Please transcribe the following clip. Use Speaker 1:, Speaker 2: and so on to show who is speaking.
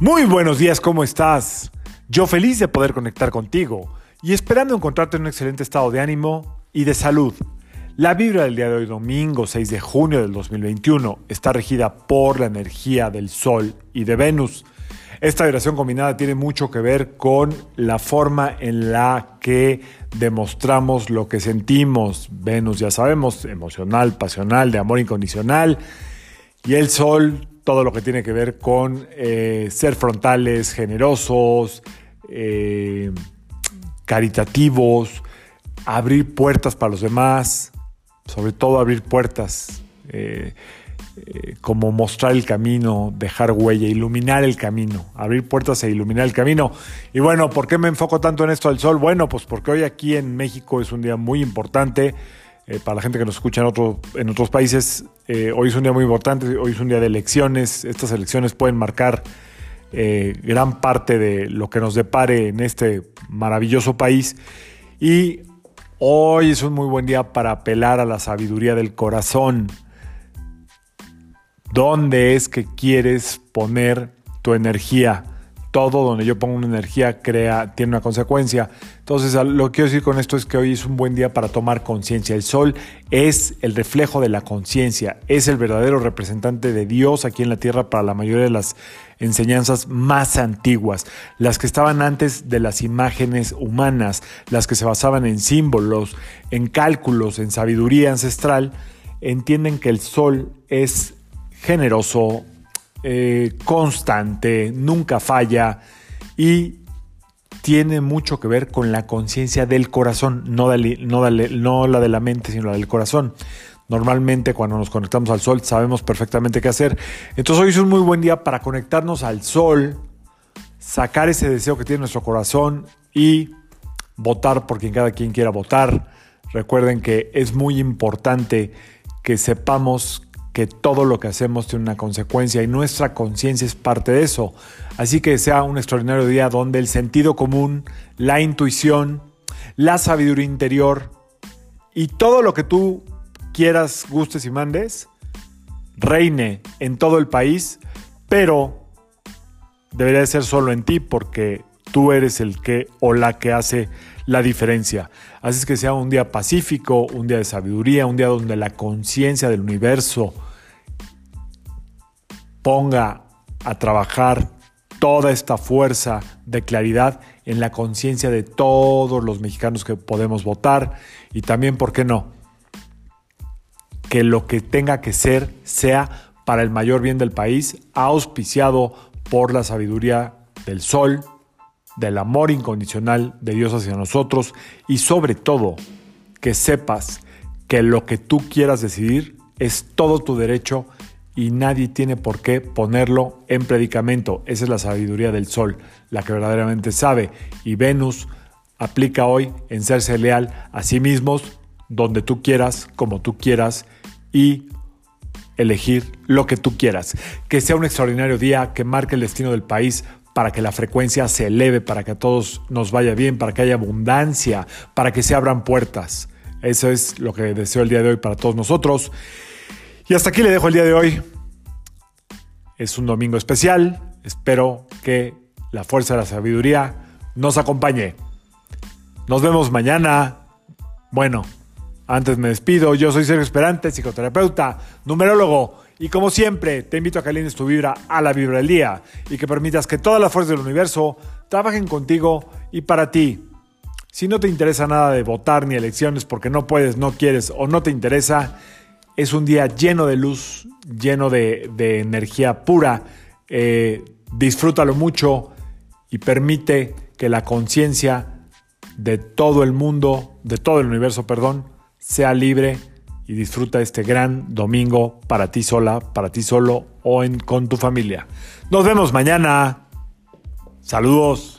Speaker 1: Muy buenos días, ¿cómo estás? Yo feliz de poder conectar contigo y esperando encontrarte en un excelente estado de ánimo y de salud. La vibra del día de hoy, domingo 6 de junio del 2021, está regida por la energía del Sol y de Venus. Esta vibración combinada tiene mucho que ver con la forma en la que demostramos lo que sentimos. Venus, ya sabemos, emocional, pasional, de amor incondicional. Y el Sol, todo lo que tiene que ver con eh, ser frontales, generosos, eh, caritativos, abrir puertas para los demás, sobre todo abrir puertas. Eh, como mostrar el camino, dejar huella, iluminar el camino, abrir puertas e iluminar el camino. Y bueno, ¿por qué me enfoco tanto en esto del sol? Bueno, pues porque hoy aquí en México es un día muy importante. Para la gente que nos escucha en otros países, eh, hoy es un día muy importante, hoy es un día de elecciones. Estas elecciones pueden marcar gran parte de lo que nos depare en este maravilloso país. Y hoy es un muy buen día para apelar a la sabiduría del corazón ¿Dónde es que quieres poner tu energía? Todo donde yo pongo una energía crea, tiene una consecuencia. Entonces, lo que quiero decir con esto es que hoy es un buen día para tomar conciencia. El sol es el reflejo de la conciencia, es el verdadero representante de Dios aquí en la tierra para la mayoría de las enseñanzas más antiguas, las que estaban antes de las imágenes humanas, las que se basaban en símbolos, en cálculos, en sabiduría ancestral, entienden que el sol es generoso, eh, constante, nunca falla y tiene mucho que ver con la conciencia del corazón, no, no, la de la mente, sino la del corazón. Normalmente cuando nos conectamos al sol sabemos perfectamente qué hacer. Entonces hoy es un muy buen día para conectarnos al sol, sacar ese deseo que tiene nuestro corazón y votar por quien cada quien quiera votar. Recuerden que es muy importante que sepamos que todo lo que hacemos tiene una consecuencia y nuestra conciencia es parte de eso. Así que sea un extraordinario día donde el sentido común, la intuición, la sabiduría interior y todo lo que tú quieras, gustes y mandes, reine en todo el país, pero debería de ser solo en ti porque tú eres el que o la que hace la diferencia. Así es que sea un día pacífico, un día de sabiduría, un día donde la conciencia del universo ponga a trabajar toda esta fuerza de claridad en la conciencia de todos los mexicanos que podemos votar y también, ¿por qué no? Que lo que tenga que ser sea para el mayor bien del país, auspiciado por la sabiduría del sol, del amor incondicional de Dios hacia nosotros y sobre todo que sepas que lo que tú quieras decidir es todo tu derecho y nadie tiene por qué ponerlo en predicamento. Esa es la sabiduría del sol, la que verdaderamente sabe. Y Venus aplica hoy en serse leal a sí mismos, donde tú quieras, como tú quieras y elegir lo que tú quieras. Que sea un extraordinario día que marque el destino del país para que la frecuencia se eleve, para que a todos nos vaya bien, para que haya abundancia, para que se abran puertas. Eso es lo que deseo el día de hoy para todos nosotros. Y hasta aquí le dejo el día de hoy. Es un domingo especial. Espero que la fuerza de la sabiduría nos acompañe. Nos vemos mañana. Bueno, antes me despido. Yo soy Sergio Esperante, psicoterapeuta, numerólogo. Y como siempre, te invito a que alines tu vibra a la vibra del día y que permitas que todas las fuerzas del universo trabajen contigo y para ti. Si no te interesa nada de votar ni elecciones porque no puedes, no quieres o no te interesa, es un día lleno de luz, lleno de, energía pura. Eh, disfrútalo mucho y permite que la conciencia de todo el mundo, de todo el universo, perdón, sea libre y disfruta este gran domingo para ti sola, para ti solo o con tu familia. Nos vemos mañana. Saludos.